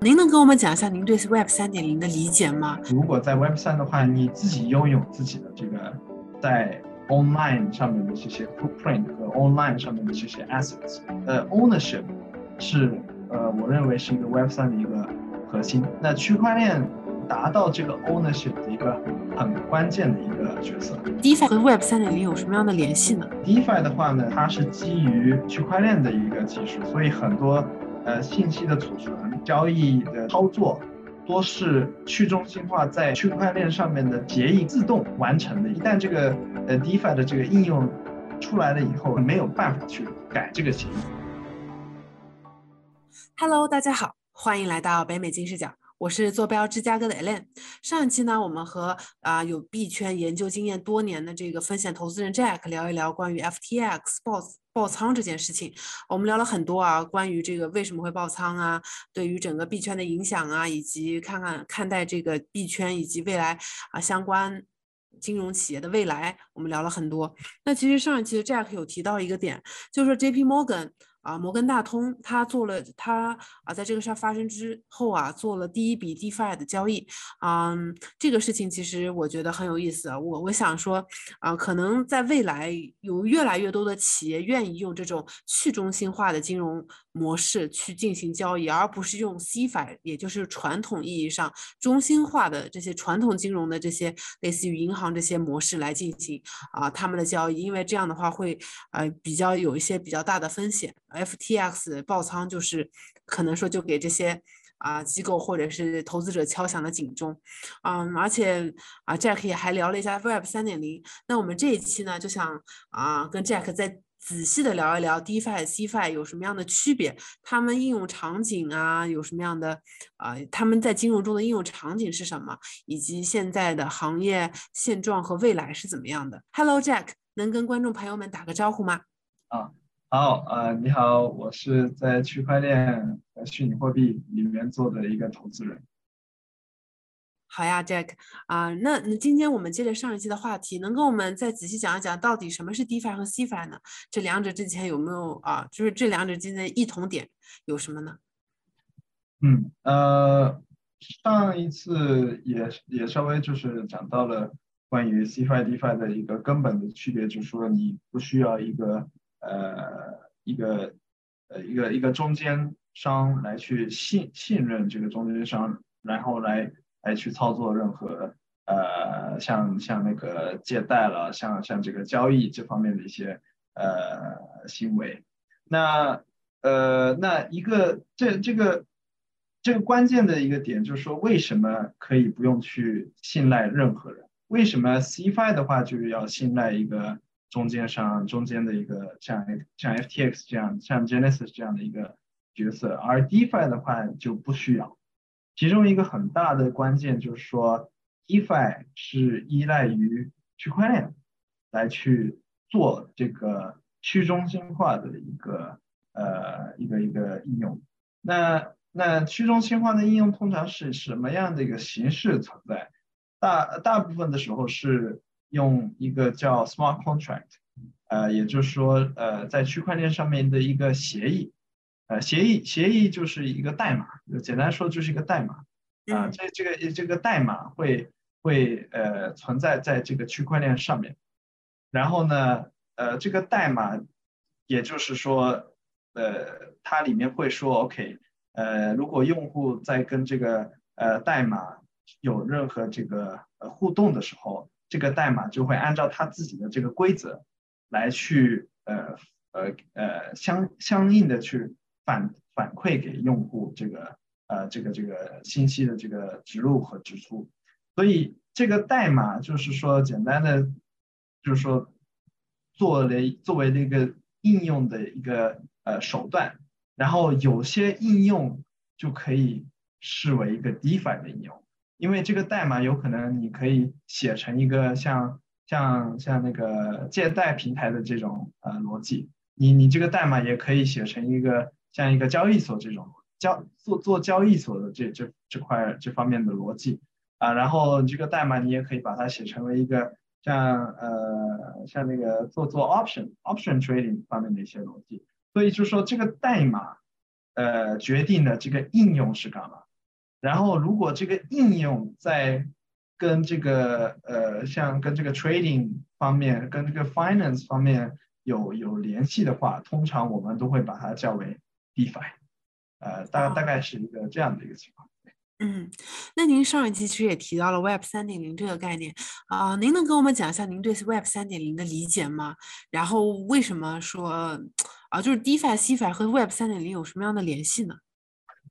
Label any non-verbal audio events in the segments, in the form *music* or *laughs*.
您能跟我们讲一下您对 Web 三点零的理解吗？如果在 Web 三的话，你自己拥有自己的这个在 online 上面的这些 footprint 和 online 上面的这些 assets，呃，ownership 是呃，我认为是一个 Web 三的一个核心。那区块链达到这个 ownership 的一个很关键的一个角色。DeFi 和 Web 三点零有什么样的联系呢？DeFi 的话呢，它是基于区块链的一个技术，所以很多。呃，信息的储存、交易的操作，多是去中心化在区块链上面的协议自动完成的。一旦这个呃 DeFi 的这个应用出来了以后，没有办法去改这个协议。Hello，大家好，欢迎来到北美金视角。我是坐标芝加哥的 Ellen。上一期呢，我们和啊有币圈研究经验多年的这个风险投资人 Jack 聊一聊关于 FTX b o s s 爆仓这件事情。我们聊了很多啊，关于这个为什么会爆仓啊，对于整个币圈的影响啊，以及看看看待这个币圈以及未来啊相关金融企业的未来，我们聊了很多。那其实上一期 Jack 有提到一个点，就是说 JP Morgan。啊，摩根大通他做了，他啊，在这个事儿发生之后啊，做了第一笔 DeFi 的交易。嗯，这个事情其实我觉得很有意思啊。我我想说，啊，可能在未来有越来越多的企业愿意用这种去中心化的金融模式去进行交易，而不是用 C 法也就是传统意义上中心化的这些传统金融的这些类似于银行这些模式来进行啊他们的交易，因为这样的话会呃比较有一些比较大的风险。FTX 爆仓就是可能说就给这些啊机构或者是投资者敲响了警钟，嗯，而且啊 Jack 也还聊了一下 Web 三点零。那我们这一期呢就想啊跟 Jack 再仔细的聊一聊 DeFi、Cfi 有什么样的区别，他们应用场景啊有什么样的啊他们在金融中的应用场景是什么，以及现在的行业现状和未来是怎么样的。Hello Jack，能跟观众朋友们打个招呼吗？啊。好，呃，你好，我是在区块链和虚拟货币里面做的一个投资人。好呀，Jack，啊，那那今天我们接着上一期的话题，能跟我们再仔细讲一讲，到底什么是 DeFi 和 Cfi 呢？这两者之间有没有啊？就是这两者之间的异同点有什么呢？嗯，呃，上一次也也稍微就是讲到了关于 Cfi DeFi 的一个根本的区别，就是说你不需要一个。呃，一个呃，一个一个中间商来去信信任这个中间商，然后来来去操作任何呃，像像那个借贷了，像像这个交易这方面的一些呃行为。那呃，那一个这这个这个关键的一个点就是说，为什么可以不用去信赖任何人？为什么 CFI 的话就是要信赖一个？中间商中间的一个像像 FTX 这样像 Genesis 这样的一个角色，而 DeFi 的话就不需要。其中一个很大的关键就是说，DeFi 是依赖于区块链来去做这个去中心化的一个呃一个一个应用。那那去中心化的应用通常是什么样的一个形式存在？大大部分的时候是。用一个叫 smart contract，呃，也就是说，呃，在区块链上面的一个协议，呃，协议协议就是一个代码，简单说就是一个代码，啊，这这个这个代码会会呃存在在这个区块链上面，然后呢，呃，这个代码，也就是说，呃，它里面会说，OK，呃，如果用户在跟这个呃代码有任何这个呃互动的时候。这个代码就会按照它自己的这个规则来去呃呃呃相相应的去反反馈给用户这个呃这个这个信息的这个植入和支出，所以这个代码就是说简单的就是说作为作为这个应用的一个呃手段，然后有些应用就可以视为一个 DeFi 的应用。因为这个代码有可能你可以写成一个像像像那个借贷平台的这种呃逻辑，你你这个代码也可以写成一个像一个交易所这种交做做交易所的这这这块这方面的逻辑啊，然后这个代码你也可以把它写成为一个像呃像那个做做 option option trading 方面的一些逻辑，所以就说这个代码呃决定了这个应用是干嘛。然后如果这个应用在跟这个呃像跟这个 trading 方面、跟这个 finance 方面有有联系的话，通常我们都会把它叫为 DeFi，呃，大大概是一个这样的一个情况。嗯，那您上一期其实也提到了 Web 三点零这个概念啊，您能跟我们讲一下您对 Web 三点零的理解吗？然后为什么说啊，就是 DeFi、CeFi 和 Web 三点零有什么样的联系呢？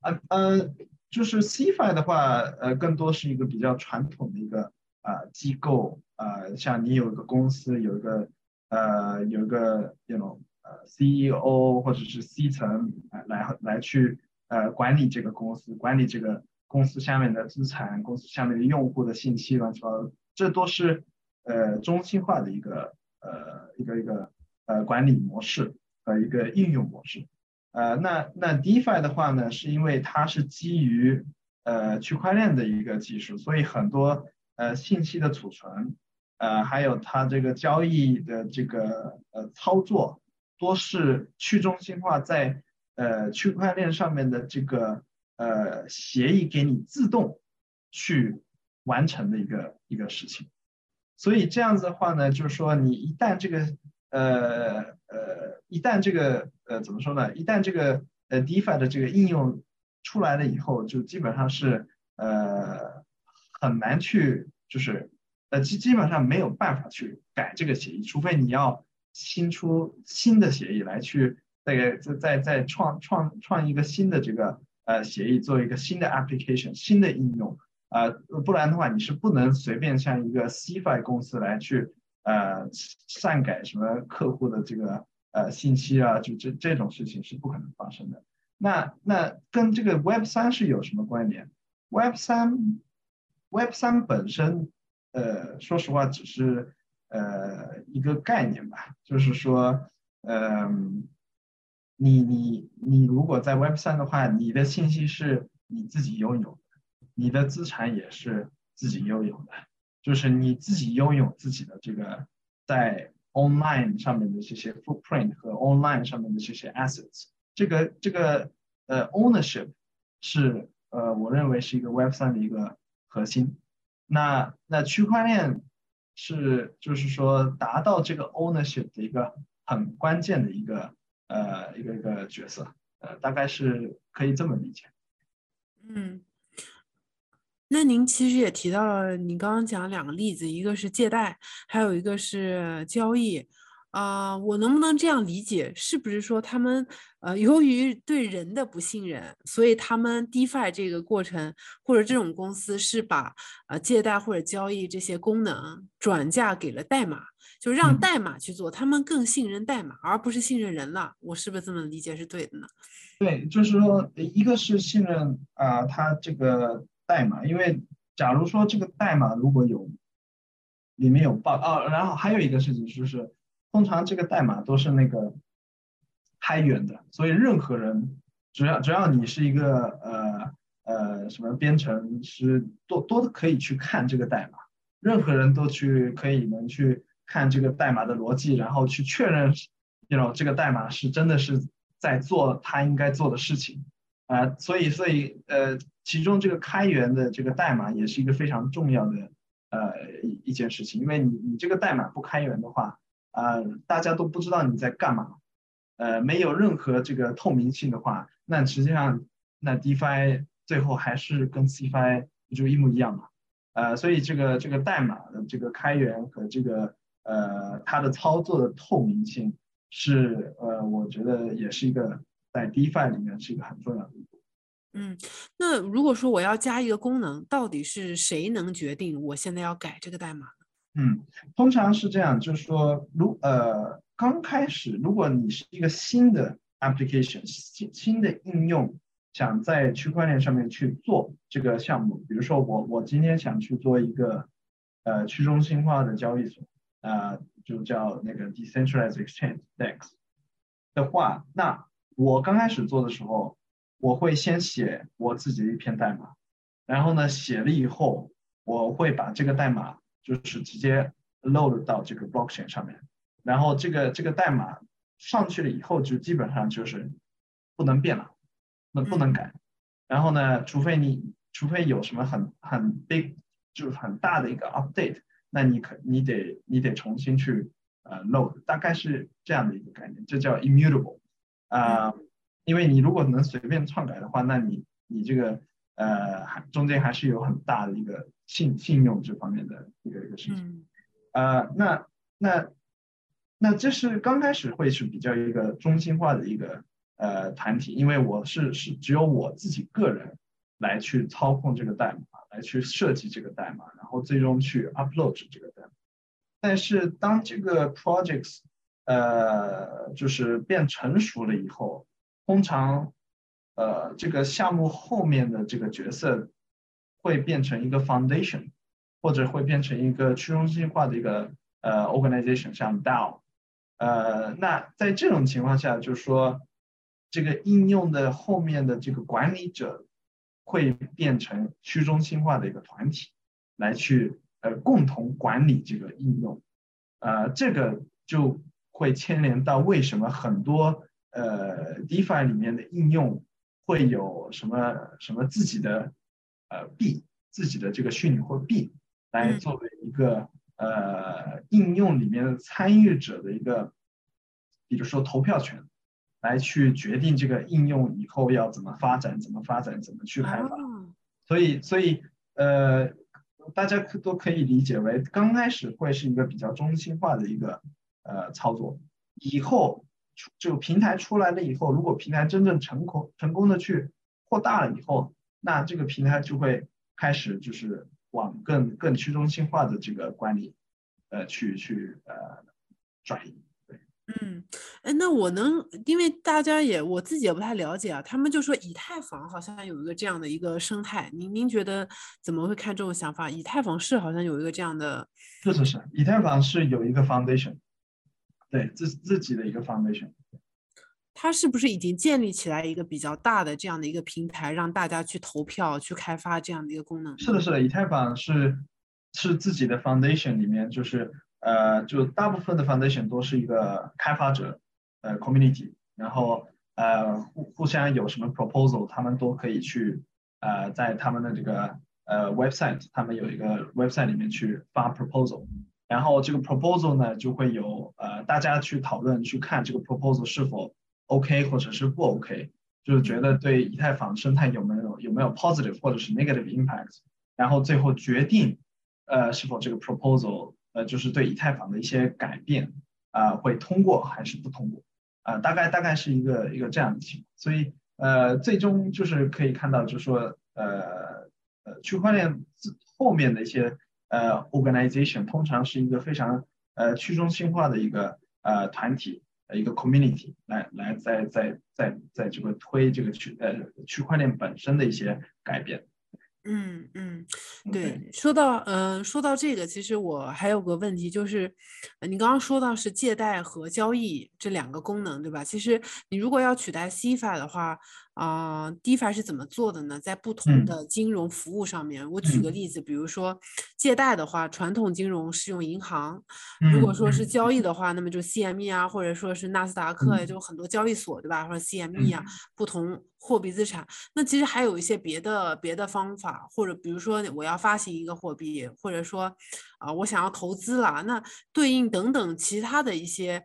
呃呃，就是 CeFi 的话，呃，更多是一个比较传统的一个啊机构啊，像你有一个公司，有一个呃有一个 you know 呃 CEO 或者是 C 层来来去呃管理这个公司，管理这个。公司下面的资产，公司下面的用户的信息，乱七八糟，这都是呃中心化的一个呃一个一个呃管理模式和一个应用模式。呃，那那 DeFi 的话呢，是因为它是基于呃区块链的一个技术，所以很多呃信息的储存，呃还有它这个交易的这个呃操作，多是去中心化在呃区块链上面的这个。呃，协议给你自动去完成的一个一个事情，所以这样子的话呢，就是说你一旦这个呃呃，一旦这个呃怎么说呢？一旦这个呃 DeFi 的这个应用出来了以后，就基本上是呃很难去就是呃基基本上没有办法去改这个协议，除非你要新出新的协议来去再再再再创创创一个新的这个。呃，协议做一个新的 application，新的应用，呃，不然的话，你是不能随便像一个 CFI 公司来去呃篡改什么客户的这个呃信息啊，就这这种事情是不可能发生的。那那跟这个 Web 三是有什么关联？Web 三 Web 三本身，呃，说实话只是呃一个概念吧，就是说，嗯。你你你如果在 Web 三的话，你的信息是你自己拥有的，你的资产也是自己拥有的，就是你自己拥有自己的这个在 online 上面的这些 footprint 和 online 上面的这些 assets，这个这个呃 ownership 是呃我认为是一个 Web 三的一个核心。那那区块链是就是说达到这个 ownership 的一个很关键的一个。呃，一个一个角色，呃，大概是可以这么理解。嗯，那您其实也提到了，你刚刚讲两个例子，一个是借贷，还有一个是交易。啊，我能不能这样理解？是不是说他们呃，由于对人的不信任，所以他们 DeFi 这个过程或者这种公司是把呃借贷或者交易这些功能转嫁给了代码？就让代码去做，他们更信任代码，而不是信任人了。我是不是这么理解是对的呢？对，就是说，一个是信任啊，它这个代码，因为假如说这个代码如果有里面有 bug 啊，然后还有一个事情就是，通常这个代码都是那个开源的，所以任何人只要只要你是一个呃呃什么编程师，都都可以去看这个代码，任何人都去可以能去。看这个代码的逻辑，然后去确认，you know 这个代码是真的是在做它应该做的事情，啊，所以所以呃，其中这个开源的这个代码也是一个非常重要的呃一一件事情，因为你你这个代码不开源的话，啊，大家都不知道你在干嘛，呃，没有任何这个透明性的话，那实际上那 DeFi 最后还是跟 CFI 就一模一样嘛，呃，所以这个这个代码的这个开源和这个呃，它的操作的透明性是呃，我觉得也是一个在 DeFi 里面是一个很重要的。嗯，那如果说我要加一个功能，到底是谁能决定我现在要改这个代码？嗯，通常是这样，就是说，如呃刚开始，如果你是一个新的 application 新新的应用，想在区块链上面去做这个项目，比如说我我今天想去做一个呃去中心化的交易所。呃，就叫那个 decentralized exchange DEX 的话，那我刚开始做的时候，我会先写我自己的一篇代码，然后呢，写了以后，我会把这个代码就是直接 load 到这个 blockchain 上面，然后这个这个代码上去了以后，就基本上就是不能变了，那不能改。然后呢，除非你除非有什么很很 big 就是很大的一个 update，那你可你得你得重新去呃 load，大概是这样的一个概念，这叫 immutable 啊，因为你如果能随便篡改的话，那你你这个呃还中间还是有很大的一个信信用这方面的一个一个事情，呃那那那这是刚开始会是比较一个中心化的一个呃团体，因为我是是只有我自己个人。来去操控这个代码，来去设计这个代码，然后最终去 upload 这个代码。但是当这个 projects 呃就是变成熟了以后，通常呃这个项目后面的这个角色会变成一个 foundation，或者会变成一个去中心化的一个呃 organization，像 DAO。呃，那在这种情况下，就是说这个应用的后面的这个管理者。会变成去中心化的一个团体，来去呃共同管理这个应用，呃，这个就会牵连到为什么很多呃 DeFi 里面的应用会有什么什么自己的呃币，自己的这个虚拟货币来作为一个呃应用里面的参与者的一个，比如说投票权。来去决定这个应用以后要怎么发展，怎么发展，怎么去开发。所以，所以，呃，大家可都可以理解为，刚开始会是一个比较中心化的一个呃操作。以后就平台出来了以后，如果平台真正成功成功的去扩大了以后，那这个平台就会开始就是往更更去中心化的这个管理呃去去呃转移。对嗯，哎，那我能，因为大家也我自己也不太了解啊，他们就说以太坊好像有一个这样的一个生态，您您觉得怎么会看这种想法？以太坊是好像有一个这样的，是是是，以太坊是有一个 foundation，对自自己的一个 foundation，它是不是已经建立起来一个比较大的这样的一个平台，让大家去投票去开发这样的一个功能？是的，是的，以太坊是是自己的 foundation 里面就是。呃，就大部分的 foundation 都是一个开发者，呃，community，然后呃互互相有什么 proposal，他们都可以去呃在他们的这个呃 website，他们有一个 website 里面去发 proposal，然后这个 proposal 呢就会有呃大家去讨论去看这个 proposal 是否 OK 或者是不 OK，就是觉得对以太坊生态有没有有没有 positive 或者是 negative impact，然后最后决定呃是否这个 proposal。呃，就是对以太坊的一些改变啊，会通过还是不通过啊？大概大概是一个一个这样的情况。所以呃，最终就是可以看到，就是说呃呃，区块链后面的一些呃 organization 通常是一个非常呃去中心化的一个呃团体呃一个 community 来来在在在在这个推这个区呃区块链本身的一些改变。嗯嗯，对，说到呃，说到这个，其实我还有个问题，就是你刚刚说到是借贷和交易这两个功能，对吧？其实你如果要取代 CFA 的话。啊，DeFi 是怎么做的呢？在不同的金融服务上面，我举个例子，比如说借贷的话，传统金融是用银行；如果说是交易的话，那么就 CME 啊，或者说是纳斯达克，就很多交易所，对吧？或者 CME 啊，不同货币资产。那其实还有一些别的别的方法，或者比如说我要发行一个货币，或者说啊，我想要投资了，那对应等等其他的一些，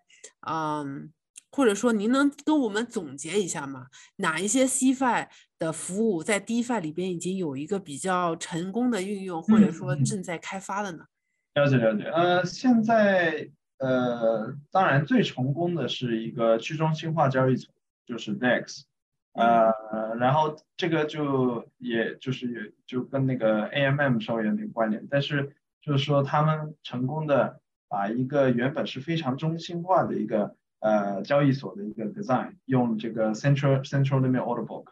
嗯。或者说，您能跟我们总结一下吗？哪一些 CFI 的服务在 DeFi 里边已经有一个比较成功的运用，或者说正在开发的呢？了解了解。呃，现在呃，当然最成功的是一个去中心化交易所，就是 DEX。呃，然后这个就也就是也就跟那个 AMM 稍微有点关联，但是就是说他们成功的把一个原本是非常中心化的一个呃，交易所的一个 design，用这个 central central limit order book，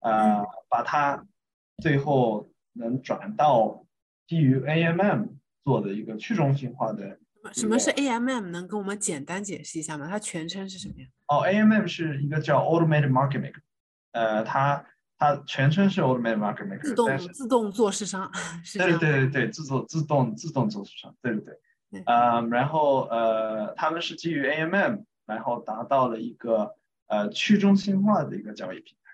呃，把它最后能转到基于 AMM 做的一个去中心化的。什么是 AMM？能跟我们简单解释一下吗？它全称是什么呀？哦，AMM 是一个叫 automated market maker，呃，它它全称是 automated market maker，自动自动做市商。*laughs* 对对对对，自动自动自动做市商，对对对。呃，然后呃，他们是基于 AMM。然后达到了一个呃去中心化的一个交易平台，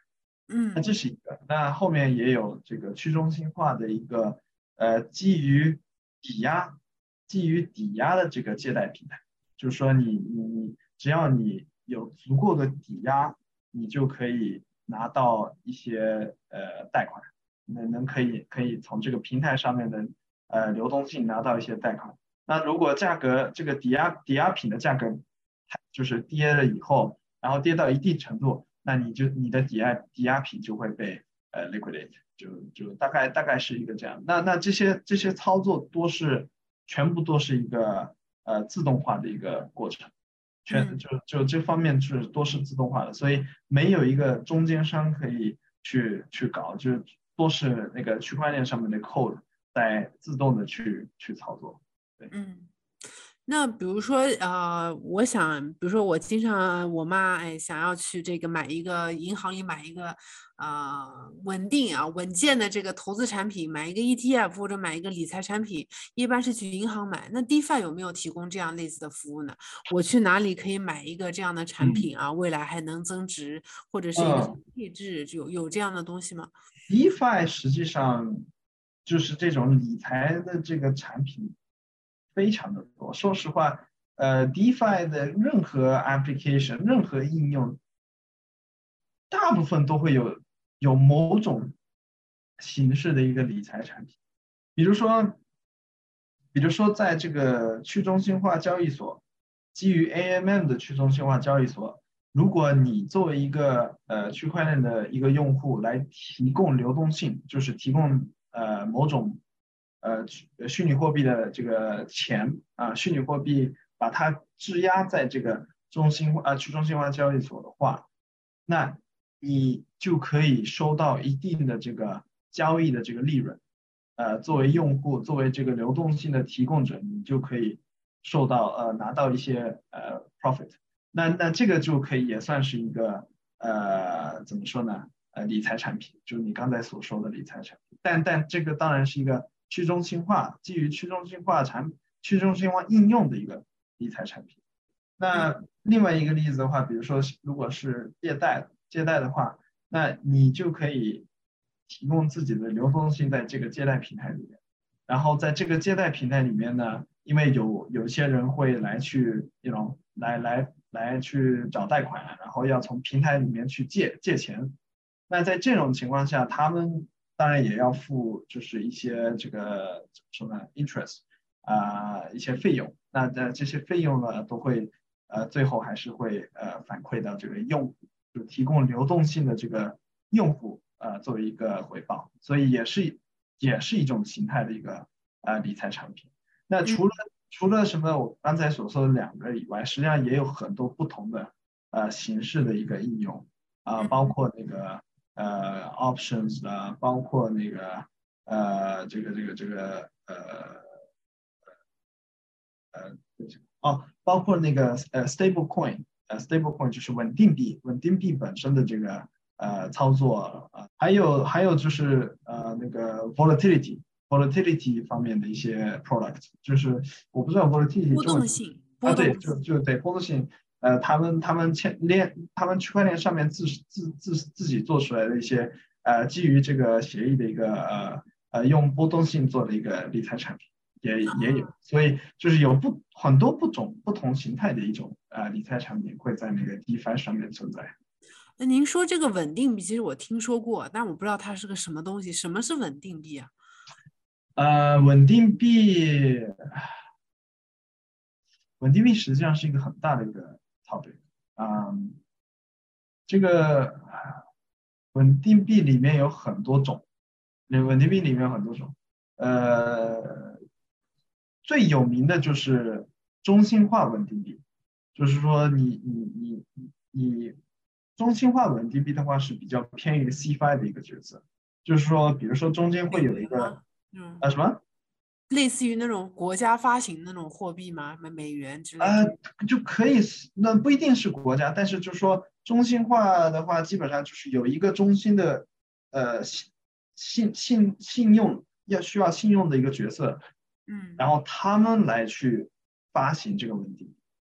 嗯，那这是一个。那后面也有这个去中心化的一个呃基于抵押基于抵押的这个借贷平台，就是说你你你只要你有足够的抵押，你就可以拿到一些呃贷款，能能可以可以从这个平台上面的呃流动性拿到一些贷款。那如果价格这个抵押抵押品的价格就是跌了以后，然后跌到一定程度，那你就你的抵押抵押品就会被呃 liquidate，就就大概大概是一个这样。那那这些这些操作都是全部都是一个呃自动化的一个过程，全就就这方面是都是自动化的，所以没有一个中间商可以去去搞，就是都是那个区块链上面的 code 在自动的去去操作。嗯，那比如说，呃，我想，比如说我经常我妈哎想要去这个买一个银行里买一个，呃，稳定啊稳健的这个投资产品，买一个 ETF 或者买一个理财产品，一般是去银行买。那 DeFi 有没有提供这样类似的服务呢？我去哪里可以买一个这样的产品啊？未来还能增值，或者是一个配置，有有这样的东西吗？DeFi 实际上就是这种理财的这个产品。非常的多，说实话，呃，DeFi 的任何 application、任何应用，大部分都会有有某种形式的一个理财产品。比如说，比如说，在这个去中心化交易所，基于 AMM 的去中心化交易所，如果你作为一个呃区块链的一个用户来提供流动性，就是提供呃某种。呃，虚拟货币的这个钱啊，虚拟货币把它质押在这个中心啊去中心化交易所的话，那你就可以收到一定的这个交易的这个利润。呃，作为用户，作为这个流动性的提供者，你就可以受到呃拿到一些呃 profit。那那这个就可以也算是一个呃怎么说呢？呃，理财产品，就是你刚才所说的理财产品。但但这个当然是一个。去中心化基于去中心化产去中心化应用的一个理财产品。那另外一个例子的话，比如说如果是借贷借贷的话，那你就可以提供自己的流动性在这个借贷平台里面。然后在这个借贷平台里面呢，因为有有些人会来去那种来来来去找贷款，然后要从平台里面去借借钱。那在这种情况下，他们当然也要付，就是一些这个怎么说呢，interest 啊，一些费用。那那这些费用呢，都会呃最后还是会呃反馈到这个用户，就提供流动性的这个用户呃作为一个回报。所以也是也是一种形态的一个呃理财产品。那除了除了什么我刚才所说的两个以外，实际上也有很多不同的呃形式的一个应用啊，包括那个。呃，options 的，包括那个呃，这个这个这个呃呃哦，包括那个呃，stable coin，呃，stable coin 就是稳定币，稳定币本身的这个呃操作啊，还有还有就是呃那个 volatility，volatility 方面的一些 product，就是我不知道 volatility 波动性啊，对，就就对波动性。呃，他们他们签链，他们区块链上面自自自自己做出来的一些呃，基于这个协议的一个呃呃，用波动性做的一个理财产品也也有，所以就是有不很多不种不同形态的一种呃理财产品会在那个 DeFi 上面存在。那您说这个稳定币，其实我听说过，但我不知道它是个什么东西。什么是稳定币啊？呃，稳定币，稳定币实际上是一个很大的一个。好的，嗯，这个稳定币里面有很多种，稳定币里面有很多种，呃，最有名的就是中心化稳定币，就是说你你你你中心化稳定币的话是比较偏于 CFI 的一个角色，就是说，比如说中间会有一个，嗯。啊什么？类似于那种国家发行那种货币吗？美美元之类的？呃，就可以，那不一定是国家，但是就是说中心化的话，基本上就是有一个中心的，呃，信信信信用要需要信用的一个角色，嗯，然后他们来去发行这个稳定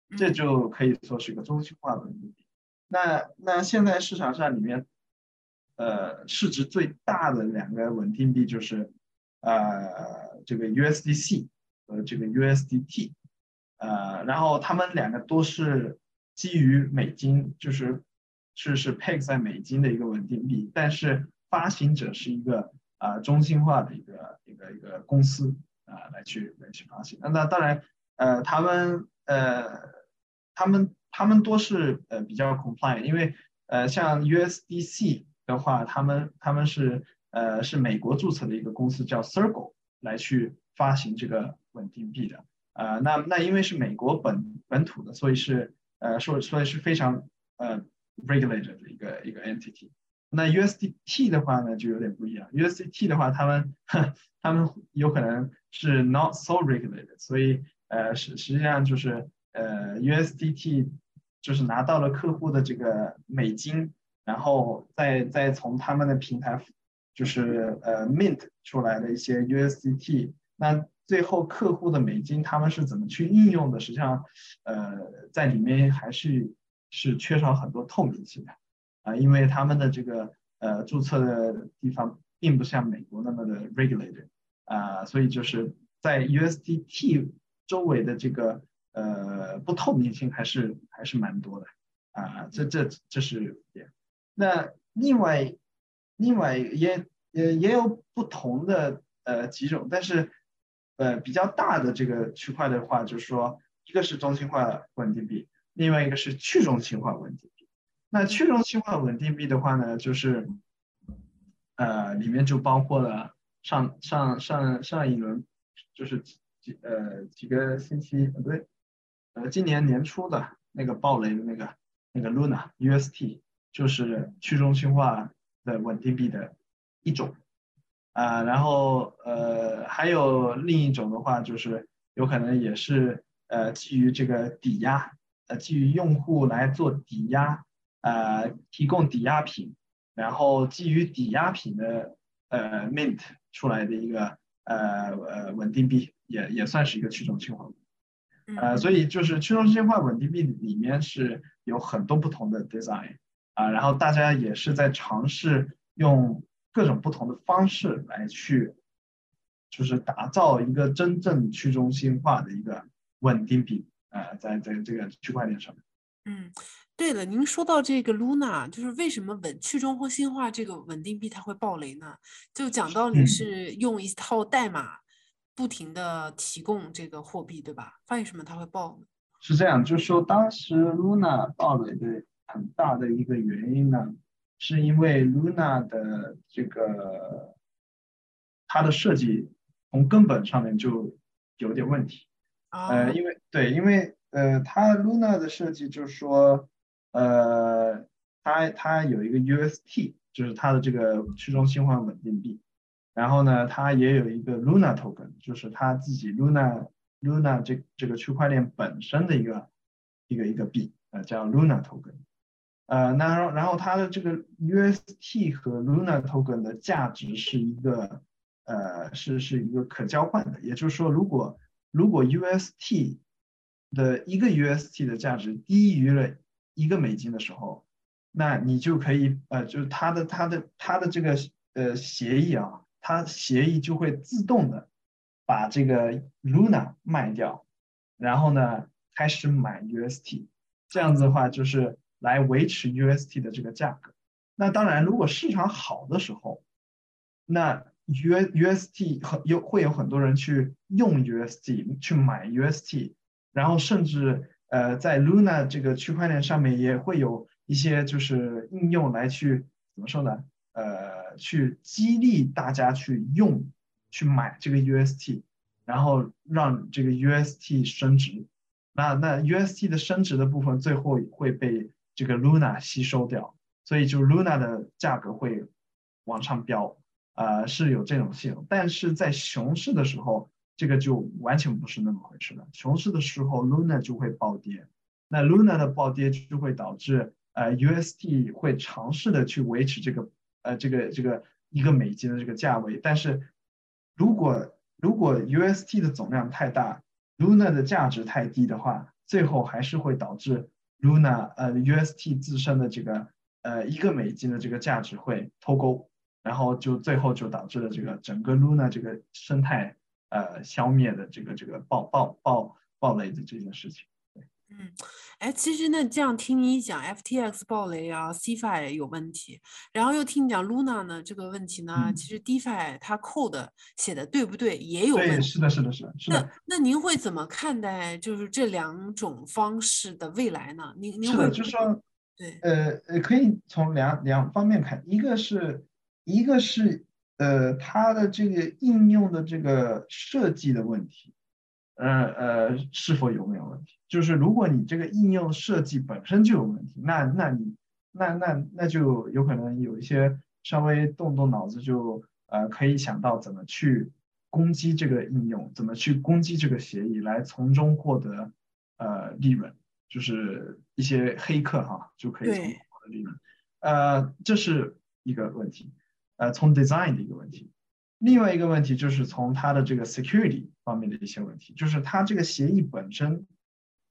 币，这就可以说是一个中心化稳定币。那那现在市场上里面呃市值最大的两个稳定币就是呃这个 USDC 和这个 USDT，呃，然后他们两个都是基于美金，就是是是 peg 在美金的一个稳定币，但是发行者是一个啊中心化的一个一个一个公司啊来去来去发行。那那当然呃他们呃他们他们都是呃比较 compliant，因为呃像 USDC 的话，他们他们是呃是美国注册的一个公司叫 Circle 来去发行这个稳定币的。呃那那因为是美国本本土的，所以是呃说所以是非常呃 regulated 的一个一个 entity。那 USDT 的话呢就有点不一样，USDT 的话他们他们有可能是 not so regulated，所以呃实实际上就是呃 USDT 就是拿到了客户的这个美金，然后再再从他们的平台就是呃 mint 出来的一些 USDT，那最后客户的美金他们是怎么去运用的？实际上呃在里面还是是缺少很多透明性的。啊，因为他们的这个呃注册的地方并不像美国那么的 regulated 啊，所以就是在 USDT 周围的这个呃不透明性还是还是蛮多的啊，这这这是点。那另外另外也也也有不同的呃几种，但是呃比较大的这个区块的话，就是说一个是中心化稳定币，另外一个是去中心化稳定币。那去中心化稳定币的话呢，就是，呃，里面就包括了上上上上一轮，就是几呃几个星期不对，呃今年年初的那个暴雷的那个那个 Luna UST，就是去中心化的稳定币的一种，啊，然后呃还有另一种的话，就是有可能也是呃基于这个抵押，呃基于用户来做抵押。呃，提供抵押品，然后基于抵押品的呃 mint 出来的一个呃呃稳定币，也也算是一个去中心化。呃，所以就是去中心化稳定币里面是有很多不同的 design 啊，然后大家也是在尝试用各种不同的方式来去，就是打造一个真正去中心化的一个稳定币啊，在在这个区块链上面。嗯。对了，您说到这个 Luna，就是为什么稳去中心化这个稳定币它会爆雷呢？就讲道理是用一套代码不停的提供这个货币，对吧？为什么它会爆呢？是这样，就是说当时 Luna 爆雷的很大的一个原因呢，是因为 Luna 的这个它的设计从根本上面就有点问题。呃，因为对，因为呃，它 Luna 的设计就是说。呃，它它有一个 UST，就是它的这个去中心化稳定币。然后呢，它也有一个 Luna token，就是它自己 Luna Luna 这这个区块链本身的一个一个一个币，呃，叫 Luna token。呃，那然后它的这个 UST 和 Luna token 的价值是一个呃是是一个可交换的，也就是说，如果如果 UST 的一个 UST 的价值低于了一个美金的时候，那你就可以呃，就是它的它的它的这个呃协议啊，它协议就会自动的把这个 Luna 卖掉，然后呢开始买 UST，这样子的话就是来维持 UST 的这个价格。那当然，如果市场好的时候，那 U UST 很有会有很多人去用 UST 去买 UST，然后甚至。呃，在 Luna 这个区块链上面也会有一些就是应用来去怎么说呢？呃，去激励大家去用、去买这个 UST，然后让这个 UST 升值。那那 UST 的升值的部分最后会被这个 Luna 吸收掉，所以就 Luna 的价格会往上飙，呃，是有这种性。但是在熊市的时候。这个就完全不是那么回事了。熊市的时候，Luna 就会暴跌，那 Luna 的暴跌就会导致呃 UST 会尝试的去维持这个呃这个这个一个美金的这个价位。但是如果如果 UST 的总量太大，Luna 的价值太低的话，最后还是会导致 Luna 呃 UST 自身的这个呃一个美金的这个价值会脱钩，然后就最后就导致了这个整个 Luna 这个生态呃消灭的这个这个爆爆爆爆雷的这件事情。嗯，哎，其实那这样听你讲，FTX 暴雷啊，CFI 有问题，然后又听你讲 Luna 呢这个问题呢，其实 DeFi 它 code 写的对不对也有问题。对，是的，是的，是的，是的。那那您会怎么看待就是这两种方式的未来呢？您您是的，就是说，对，呃呃，可以从两两方面看，一个是一个是呃它的这个应用的这个设计的问题。呃呃，是否有没有问题？就是如果你这个应用设计本身就有问题，那那你那那那就有可能有一些稍微动动脑子就呃可以想到怎么去攻击这个应用，怎么去攻击这个协议，来从中获得呃利润，就是一些黑客哈就可以从中获得利润。呃，这是一个问题，呃，从 design 的一个问题。另外一个问题就是从它的这个 security 方面的一些问题，就是它这个协议本身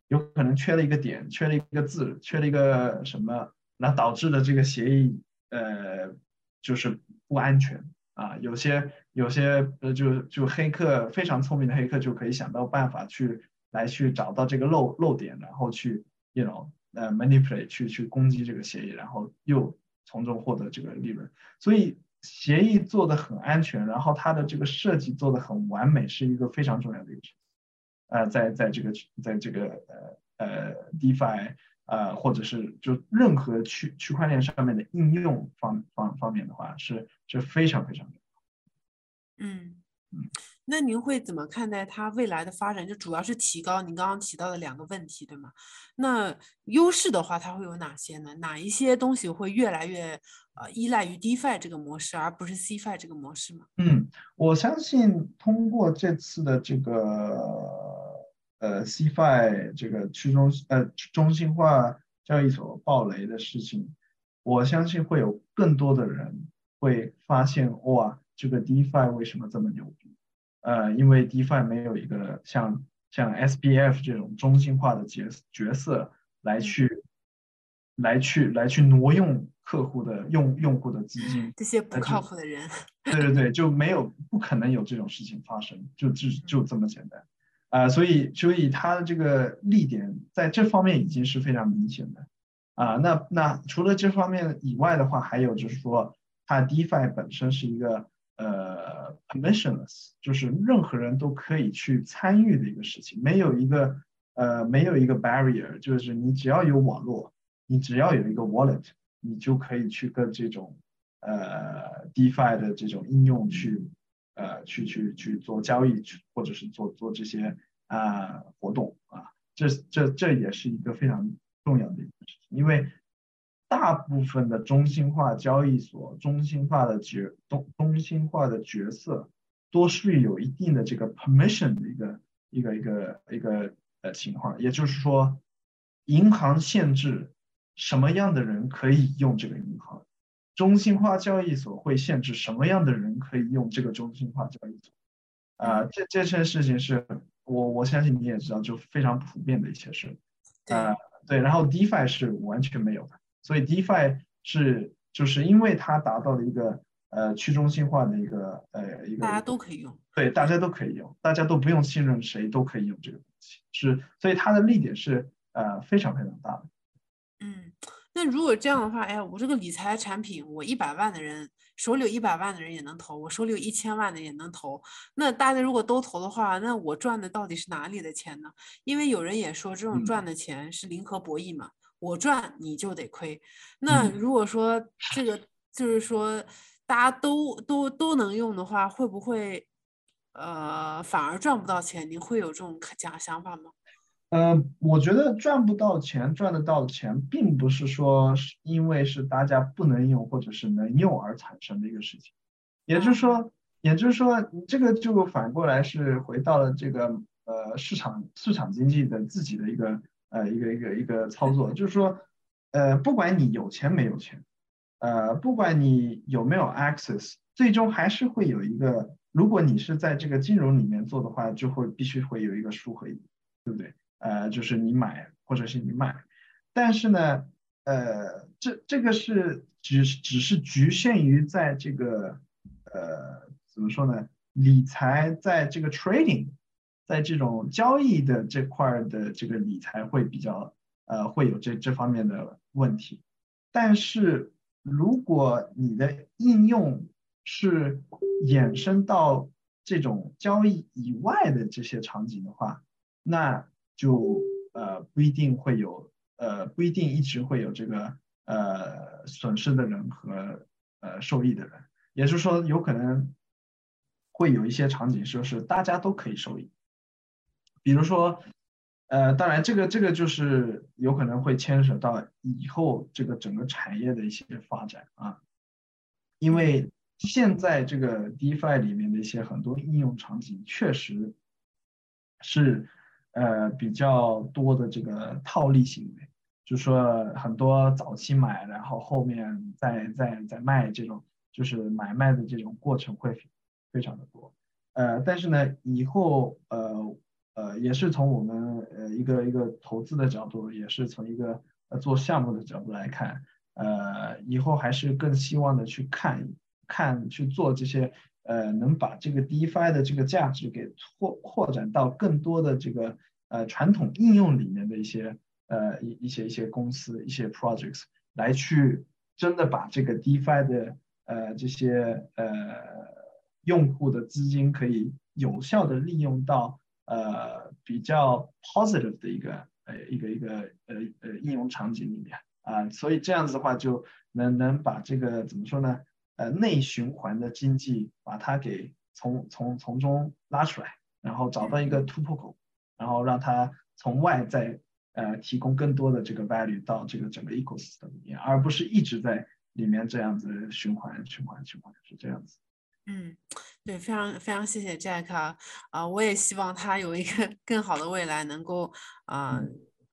有可能缺了一个点，缺了一个字，缺了一个什么，那导致的这个协议呃就是不安全啊。有些有些呃就就黑客非常聪明的黑客就可以想到办法去来去找到这个漏漏点，然后去 you know 呃 manipulate 去去攻击这个协议，然后又从中获得这个利润，所以。协议做的很安全，然后它的这个设计做的很完美，是一个非常重要的一个事情。呃，在在这个在这个呃呃 DeFi 呃或者是就任何区区块链上面的应用方方方面的话，是是非常非常重要。嗯那您会怎么看待它未来的发展？就主要是提高您刚刚提到的两个问题，对吗？那优势的话，它会有哪些呢？哪一些东西会越来越呃依赖于 DeFi 这个模式，而不是 CFI 这个模式吗？嗯，我相信通过这次的这个呃 CFI 这个去中呃中心化交易所爆雷的事情，我相信会有更多的人会发现哇，这个 DeFi 为什么这么牛逼？呃，因为 DeFi 没有一个像像 SBF 这种中心化的角角色来去来去来去挪用客户的用用户的资金，这些不靠谱的人，对对对，就没有不可能有这种事情发生，就就就这么简单啊，所以所以它的这个利点在这方面已经是非常明显的啊。那那除了这方面以外的话，还有就是说，它 DeFi 本身是一个。呃，permissionless 就是任何人都可以去参与的一个事情，没有一个呃，没有一个 barrier，就是你只要有网络，你只要有一个 wallet，你就可以去跟这种呃 DeFi 的这种应用去呃去去去做交易，或者是做做这些啊活动啊，这这这也是一个非常重要的一个事情，因为。大部分的中心化交易所、中心化的角中中心化的角色，都是有一定的这个 permission 的一个一个一个一个呃情况。也就是说，银行限制什么样的人可以用这个银行，中心化交易所会限制什么样的人可以用这个中心化交易所。啊，这这些事情是我我相信你也知道，就非常普遍的一些事。啊，对，然后 DeFi 是完全没有的。所以 DeFi 是就是因为它达到了一个呃去中心化的一个呃一个大家都可以用，对，大家都可以用，大家都不用信任谁都可以用这个东西，是所以它的利点是呃非常非常大的。嗯，那如果这样的话，哎，我这个理财产品，我一百万的人手里有一百万的人也能投，我手里有一千万的也能投，那大家如果都投的话，那我赚的到底是哪里的钱呢？因为有人也说这种赚的钱是零和博弈嘛。我赚你就得亏，那如果说这个就是说大家都都都能用的话，会不会呃反而赚不到钱？您会有这种假想法吗？呃，我觉得赚不到钱，赚得到钱，并不是说是因为是大家不能用或者是能用而产生的一个事情，也就是说，也就是说，这个就反过来是回到了这个呃市场市场经济的自己的一个。呃，一个一个一个操作，就是说，呃，不管你有钱没有钱，呃，不管你有没有 access，最终还是会有一个，如果你是在这个金融里面做的话，就会必须会有一个输和赢，对不对？呃，就是你买或者是你卖，但是呢，呃，这这个是只只是局限于在这个呃怎么说呢？理财在这个 trading，在这种交易的这块的这个理财会比较呃会有这这方面的问题，但是如果你的应用是衍生到这种交易以外的这些场景的话，那就呃不一定会有呃不一定一直会有这个呃损失的人和呃受益的人，也就是说有可能会有一些场景说是大家都可以受益，比如说呃当然这个这个就是有可能会牵扯到以后这个整个产业的一些发展啊，因为。现在这个 DeFi 里面的一些很多应用场景，确实是呃比较多的这个套利行为，就说很多早期买，然后后面再再再卖这种，就是买卖的这种过程会非常的多。呃，但是呢，以后呃呃也是从我们呃一个一个投资的角度，也是从一个呃做项目的角度来看，呃以后还是更希望的去看。看去做这些，呃，能把这个 DeFi 的这个价值给扩扩展到更多的这个呃传统应用里面的一些呃一一些一些公司一些 projects 来去真的把这个 DeFi 的呃这些呃用户的资金可以有效的利用到呃比较 positive 的一个呃一个一个呃呃应用场景里面啊，所以这样子的话就能能把这个怎么说呢？呃，内循环的经济把它给从从从中拉出来，然后找到一个突破口，然后让它从外在呃提供更多的这个 value 到这个整个 ecosystem 里面，而不是一直在里面这样子循环循环循环是这样子。嗯，对，非常非常谢谢 Jack 啊，啊，我也希望他有一个 *laughs* 更好的未来，能够啊。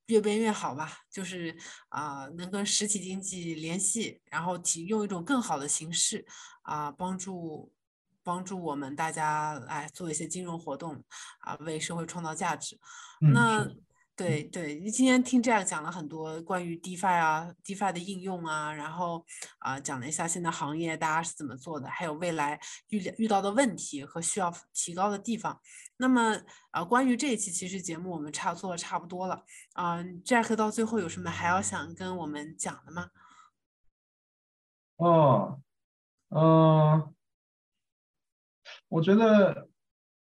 越变越好吧，就是啊，能跟实体经济联系，然后提用一种更好的形式啊，帮助帮助我们大家来做一些金融活动啊，为社会创造价值。那。对对，你今天听 Jack 讲了很多关于 DeFi 啊，DeFi 的应用啊，然后啊讲了一下现在行业大家是怎么做的，还有未来遇遇到的问题和需要提高的地方。那么啊，关于这一期其实节目我们差做的差不多了啊，Jack 到最后有什么还要想跟我们讲的吗？哦，嗯，我觉得。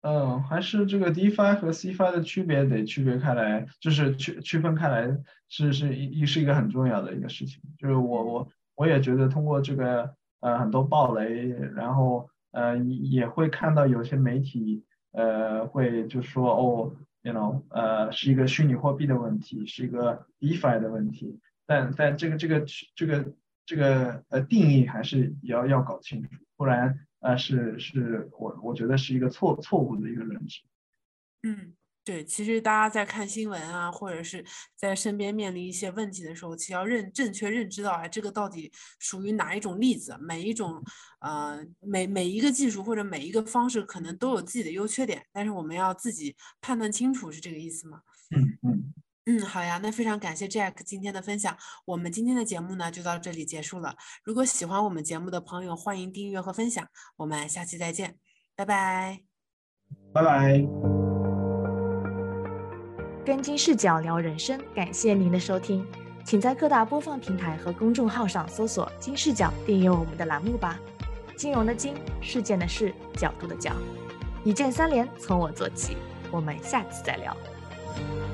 嗯，还是这个 DeFi 和 CeFi 的区别得区别开来，就是区区分开来，是是一是一个很重要的一个事情。就是我我我也觉得通过这个呃很多暴雷，然后呃也会看到有些媒体呃会就说哦，you know 呃是一个虚拟货币的问题，是一个 DeFi 的问题，但但这个这个这个这个呃定义还是要要搞清楚，不然。啊，是是，我我觉得是一个错错误的一个认知。嗯，对，其实大家在看新闻啊，或者是在身边面临一些问题的时候，其实要认正确认知到，哎，这个到底属于哪一种例子？每一种，呃，每每一个技术或者每一个方式，可能都有自己的优缺点，但是我们要自己判断清楚，是这个意思吗？嗯嗯。嗯，好呀，那非常感谢 Jack 今天的分享。我们今天的节目呢就到这里结束了。如果喜欢我们节目的朋友，欢迎订阅和分享。我们下期再见，拜拜，拜拜。跟金视角聊人生，感谢您的收听，请在各大播放平台和公众号上搜索“金视角”，订阅我们的栏目吧。金融的金，事件的事，角度的角，一键三连，从我做起。我们下次再聊。Thank you.